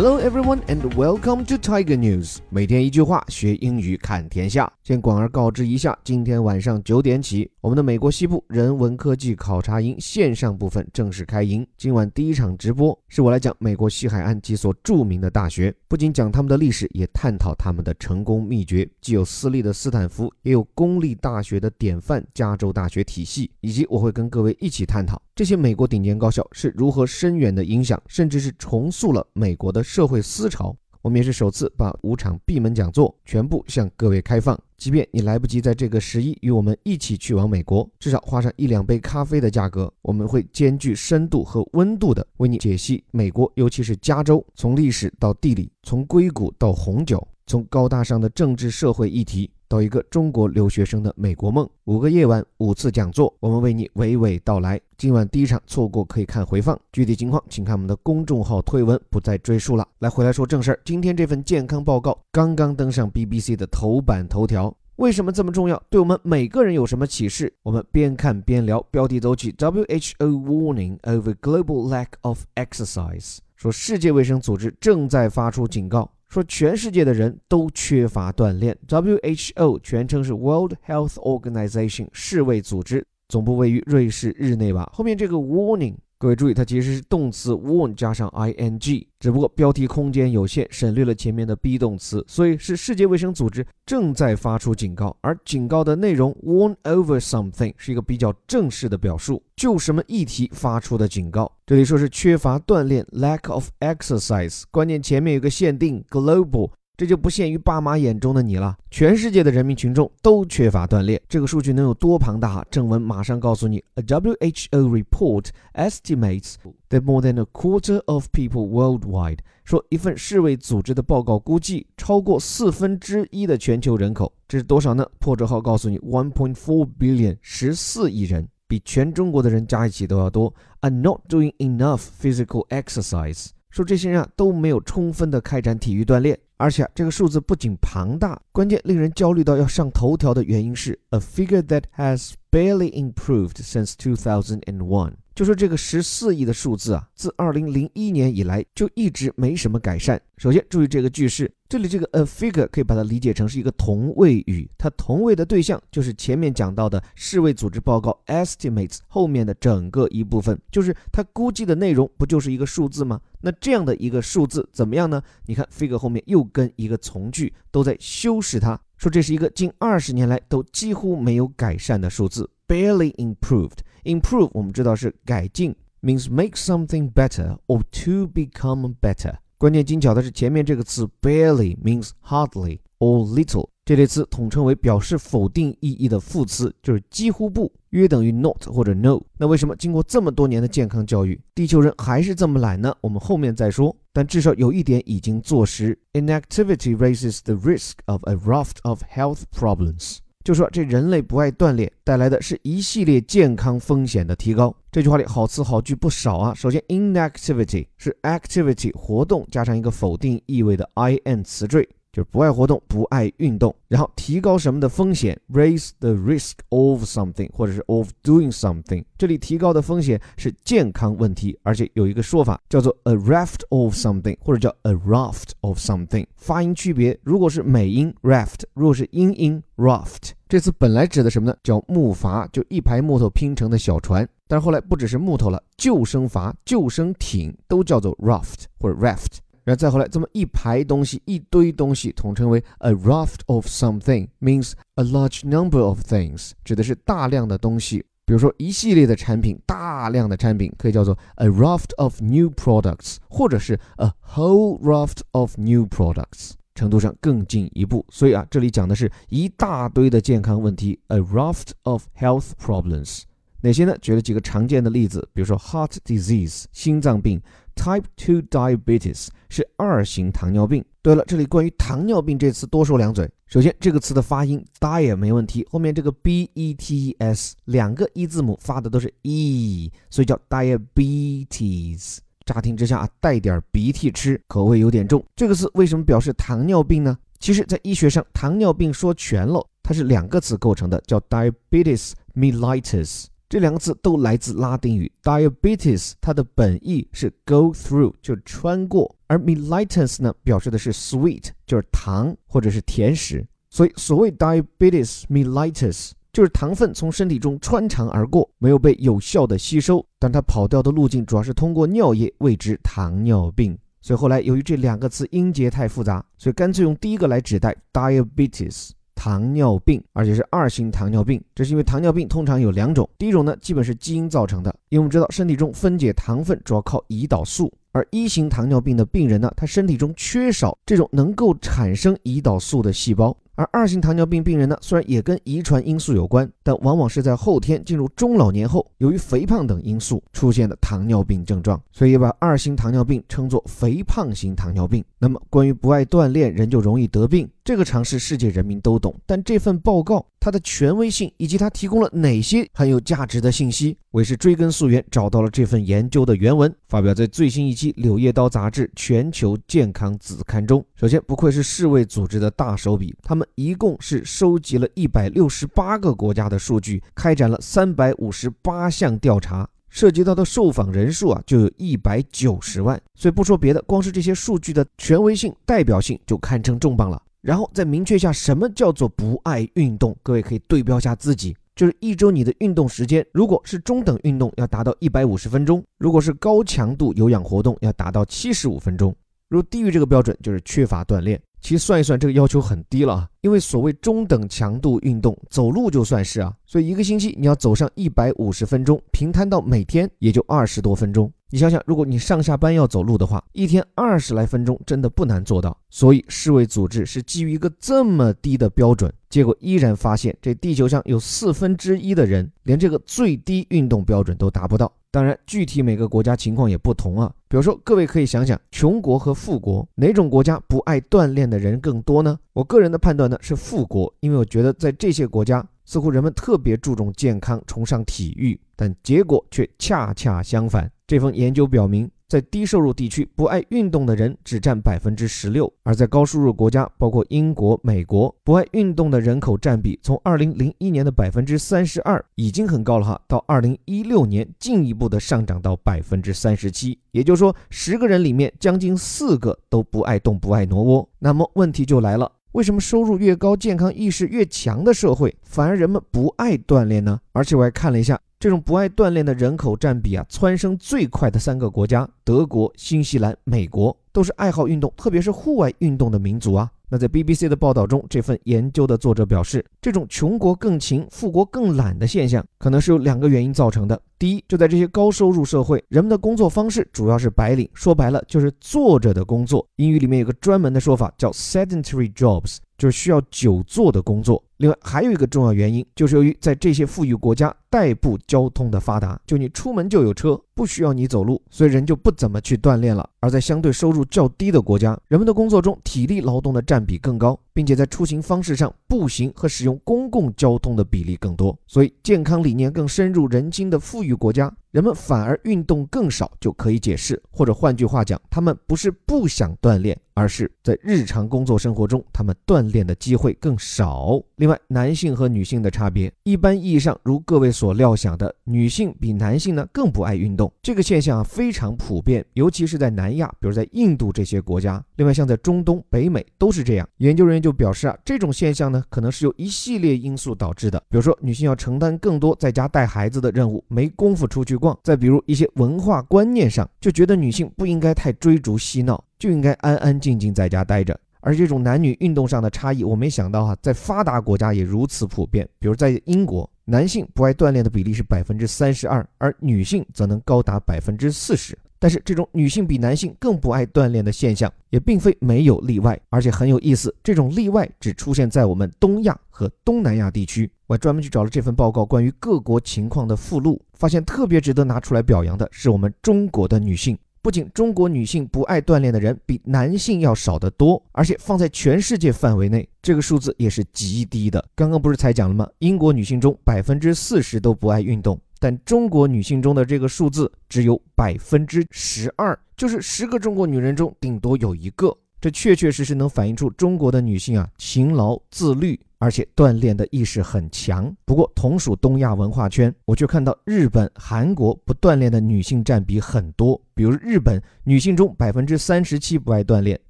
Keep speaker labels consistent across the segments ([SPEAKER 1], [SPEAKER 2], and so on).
[SPEAKER 1] Hello everyone and welcome to Tiger News。每天一句话，学英语看天下。先广而告之一下，今天晚上九点起，我们的美国西部人文科技考察营线上部分正式开营。今晚第一场直播是我来讲美国西海岸几所著名的大学，不仅讲他们的历史，也探讨他们的成功秘诀。既有私立的斯坦福，也有公立大学的典范加州大学体系，以及我会跟各位一起探讨这些美国顶尖高校是如何深远的影响，甚至是重塑了美国的社会思潮。我们也是首次把五场闭门讲座全部向各位开放，即便你来不及在这个十一与我们一起去往美国，至少花上一两杯咖啡的价格，我们会兼具深度和温度的为你解析美国，尤其是加州，从历史到地理，从硅谷到红酒，从高大上的政治社会议题。到一个中国留学生的美国梦，五个夜晚，五次讲座，我们为你娓娓道来。今晚第一场错过可以看回放，具体情况请看我们的公众号推文，不再赘述了。来，回来说正事儿。今天这份健康报告刚刚登上 BBC 的头版头条，为什么这么重要？对我们每个人有什么启示？我们边看边聊。标题走起：WHO warning over global lack of exercise，说世界卫生组织正在发出警告。说全世界的人都缺乏锻炼。WHO 全称是 World Health Organization，世卫组织，总部位于瑞士日内瓦。后面这个 warning，各位注意，它其实是动词 warn 加上 ing，只不过标题空间有限，省略了前面的 be 动词，所以是世界卫生组织正在发出警告。而警告的内容 warn over something 是一个比较正式的表述，就什么议题发出的警告。这里说是缺乏锻炼，lack of exercise。关键前面有个限定，global，这就不限于爸妈眼中的你了，全世界的人民群众都缺乏锻炼。这个数据能有多庞大？正文马上告诉你。A WHO report estimates that more than a quarter of people worldwide，说一份世卫组织的报告估计，超过四分之一的全球人口，这是多少呢？破折号告诉你，one point four billion，十四亿人。比全中国的人加一起都要多。Are not doing enough physical exercise，说这些人啊都没有充分的开展体育锻炼，而且这个数字不仅庞大，关键令人焦虑到要上头条的原因是 a figure that has barely improved since 2001。就说这个十四亿的数字啊，自二零零一年以来就一直没什么改善。首先注意这个句式，这里这个 a figure 可以把它理解成是一个同位语，它同位的对象就是前面讲到的世卫组织报告 estimates 后面的整个一部分，就是它估计的内容不就是一个数字吗？那这样的一个数字怎么样呢？你看 figure 后面又跟一个从句都在修饰它，说这是一个近二十年来都几乎没有改善的数字，barely improved。Improve 我们知道是改进，means make something better or to become better。关键精巧的是前面这个词 barely means hardly or little。这类词统称为表示否定意义的副词，就是几乎不，约等于 not 或者 no。那为什么经过这么多年的健康教育，地球人还是这么懒呢？我们后面再说。但至少有一点已经坐实：inactivity raises the risk of a raft of health problems。就说这人类不爱锻炼，带来的是一系列健康风险的提高。这句话里好词好句不少啊。首先，inactivity 是 activity 活动加上一个否定意味的 in 词缀。就不爱活动，不爱运动，然后提高什么的风险？Raise the risk of something，或者是 of doing something。这里提高的风险是健康问题，而且有一个说法叫做 a raft of something，或者叫 a raft of something。发音区别，如果是美音 raft，如果是英音 raft，这次本来指的什么呢？叫木筏，就一排木头拼成的小船。但是后来不只是木头了，救生筏、救生艇都叫做 raft 或者 raft。然后再后来，这么一排东西，一堆东西，统称为 a raft of something，means a large number of things，指的是大量的东西。比如说一系列的产品，大量的产品可以叫做 a raft of new products，或者是 a whole raft of new products，程度上更进一步。所以啊，这里讲的是一大堆的健康问题，a raft of health problems。哪些呢？举了几个常见的例子，比如说 heart disease，心脏病。Type two diabetes 是二型糖尿病。对了，这里关于糖尿病这词多说两嘴。首先，这个词的发音 diet 没问题，后面这个 b e t e s 两个 e 字母发的都是 e，所以叫 diabetes。乍听之下啊，带点鼻涕吃，口味有点重。这个词为什么表示糖尿病呢？其实，在医学上，糖尿病说全了，它是两个词构成的，叫 diabetes mellitus。这两个词都来自拉丁语 diabetes，它的本意是 go through，就是穿过，而 mellitus 呢，表示的是 sweet，就是糖或者是甜食。所以所谓 diabetes mellitus，就是糖分从身体中穿肠而过，没有被有效的吸收，但它跑掉的路径主要是通过尿液，谓之糖尿病。所以后来由于这两个词音节太复杂，所以干脆用第一个来指代 diabetes。糖尿病，而且是二型糖尿病，这是因为糖尿病通常有两种，第一种呢，基本是基因造成的，因为我们知道身体中分解糖分主要靠胰岛素，而一型糖尿病的病人呢，他身体中缺少这种能够产生胰岛素的细胞。而二型糖尿病病人呢，虽然也跟遗传因素有关，但往往是在后天进入中老年后，由于肥胖等因素出现的糖尿病症状，所以把二型糖尿病称作肥胖型糖尿病。那么，关于不爱锻炼人就容易得病这个常识，世界人民都懂。但这份报告它的权威性以及它提供了哪些很有价值的信息，我也是追根溯源找到了这份研究的原文，发表在最新一期《柳叶刀》杂志全球健康子刊中。首先，不愧是世卫组织的大手笔，他们。一共是收集了一百六十八个国家的数据，开展了三百五十八项调查，涉及到的受访人数啊就有一百九十万。所以不说别的，光是这些数据的权威性、代表性就堪称重磅了。然后再明确一下什么叫做不爱运动，各位可以对标下自己，就是一周你的运动时间，如果是中等运动要达到一百五十分钟，如果是高强度有氧活动要达到七十五分钟，如低于这个标准就是缺乏锻炼。其实算一算，这个要求很低了啊，因为所谓中等强度运动，走路就算是啊，所以一个星期你要走上一百五十分钟，平摊到每天也就二十多分钟。你想想，如果你上下班要走路的话，一天二十来分钟真的不难做到。所以世卫组织是基于一个这么低的标准，结果依然发现这地球上有四分之一的人连这个最低运动标准都达不到。当然，具体每个国家情况也不同啊。比如说，各位可以想想，穷国和富国，哪种国家不爱锻炼的人更多呢？我个人的判断呢是富国，因为我觉得在这些国家，似乎人们特别注重健康，崇尚体育，但结果却恰恰相反。这份研究表明。在低收入地区，不爱运动的人只占百分之十六；而在高收入国家，包括英国、美国，不爱运动的人口占比从二零零一年的百分之三十二已经很高了哈，到二零一六年进一步的上涨到百分之三十七。也就是说，十个人里面将近四个都不爱动、不爱挪窝。那么问题就来了，为什么收入越高、健康意识越强的社会，反而人们不爱锻炼呢？而且我还看了一下。这种不爱锻炼的人口占比啊，蹿升最快的三个国家，德国、新西兰、美国，都是爱好运动，特别是户外运动的民族啊。那在 BBC 的报道中，这份研究的作者表示，这种穷国更勤、富国更懒的现象，可能是有两个原因造成的。第一，就在这些高收入社会，人们的工作方式主要是白领，说白了就是坐着的工作。英语里面有个专门的说法叫 sedentary jobs，就是需要久坐的工作。另外还有一个重要原因，就是由于在这些富裕国家，代步交通的发达，就你出门就有车，不需要你走路，所以人就不怎么去锻炼了。而在相对收入较低的国家，人们的工作中体力劳动的占比更高，并且在出行方式上，步行和使用公共交通的比例更多，所以健康理念更深入人心的富裕国家。人们反而运动更少，就可以解释，或者换句话讲，他们不是不想锻炼，而是在日常工作生活中，他们锻炼的机会更少。另外，男性和女性的差别，一般意义上，如各位所料想的，女性比男性呢更不爱运动，这个现象啊非常普遍，尤其是在南亚，比如在印度这些国家。另外，像在中东、北美都是这样。研究人员就表示啊，这种现象呢，可能是由一系列因素导致的，比如说女性要承担更多在家带孩子的任务，没工夫出去。再比如一些文化观念上，就觉得女性不应该太追逐嬉闹，就应该安安静静在家待着。而这种男女运动上的差异，我没想到哈，在发达国家也如此普遍。比如在英国，男性不爱锻炼的比例是百分之三十二，而女性则能高达百分之四十。但是这种女性比男性更不爱锻炼的现象，也并非没有例外，而且很有意思。这种例外只出现在我们东亚和东南亚地区。我专门去找了这份报告关于各国情况的附录，发现特别值得拿出来表扬的是我们中国的女性。不仅中国女性不爱锻炼的人比男性要少得多，而且放在全世界范围内，这个数字也是极低的。刚刚不是才讲了吗？英国女性中百分之四十都不爱运动。但中国女性中的这个数字只有百分之十二，就是十个中国女人中顶多有一个。这确确实实能反映出中国的女性啊，勤劳、自律、而且锻炼的意识很强。不过，同属东亚文化圈，我却看到日本、韩国不锻炼的女性占比很多。比如，日本女性中百分之三十七不爱锻炼，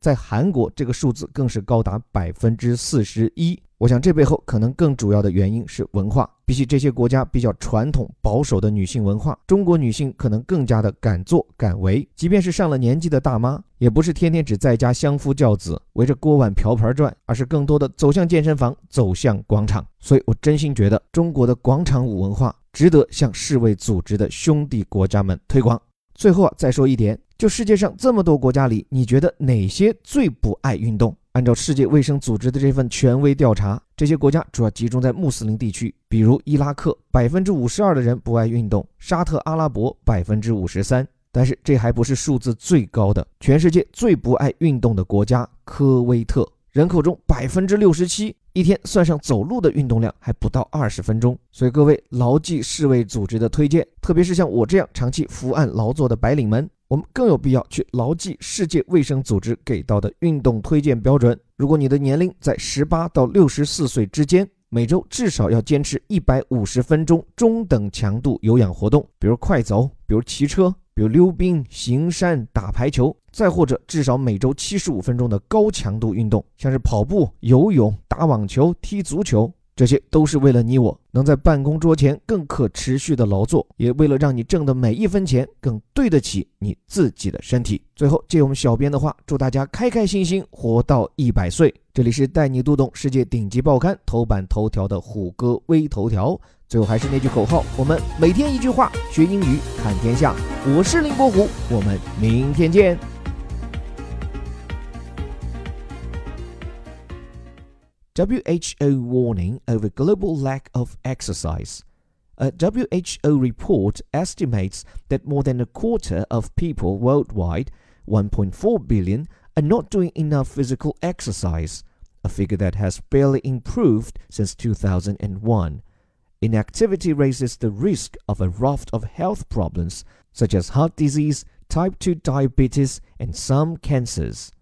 [SPEAKER 1] 在韩国这个数字更是高达百分之四十一。我想，这背后可能更主要的原因是文化。比起这些国家比较传统保守的女性文化，中国女性可能更加的敢作敢为。即便是上了年纪的大妈，也不是天天只在家相夫教子，围着锅碗瓢盆转，而是更多的走向健身房，走向广场。所以我真心觉得，中国的广场舞文化值得向世卫组织的兄弟国家们推广。最后啊，再说一点，就世界上这么多国家里，你觉得哪些最不爱运动？按照世界卫生组织的这份权威调查，这些国家主要集中在穆斯林地区，比如伊拉克，百分之五十二的人不爱运动；沙特阿拉伯百分之五十三。但是这还不是数字最高的，全世界最不爱运动的国家科威特，人口中百分之六十七一天算上走路的运动量还不到二十分钟。所以各位牢记世卫组织的推荐，特别是像我这样长期伏案劳作的白领们。我们更有必要去牢记世界卫生组织给到的运动推荐标准。如果你的年龄在十八到六十四岁之间，每周至少要坚持一百五十分钟中等强度有氧活动，比如快走，比如骑车，比如溜冰、行山、打排球，再或者至少每周七十五分钟的高强度运动，像是跑步、游泳、打网球、踢足球。这些都是为了你我能在办公桌前更可持续的劳作，也为了让你挣的每一分钱更对得起你自己的身体。最后，借我们小编的话，祝大家开开心心活到一百岁。这里是带你读懂世界顶级报刊头版头条的虎哥微头条。最后还是那句口号：我们每天一句话，学英语看天下。我是林伯虎，我们明天见。WHO warning over global lack of exercise. A WHO report estimates that more than a quarter of people worldwide, 1.4 billion, are not doing enough physical exercise, a figure that has barely improved since 2001. Inactivity raises the risk of a raft of health problems such as heart disease, type 2 diabetes, and some cancers.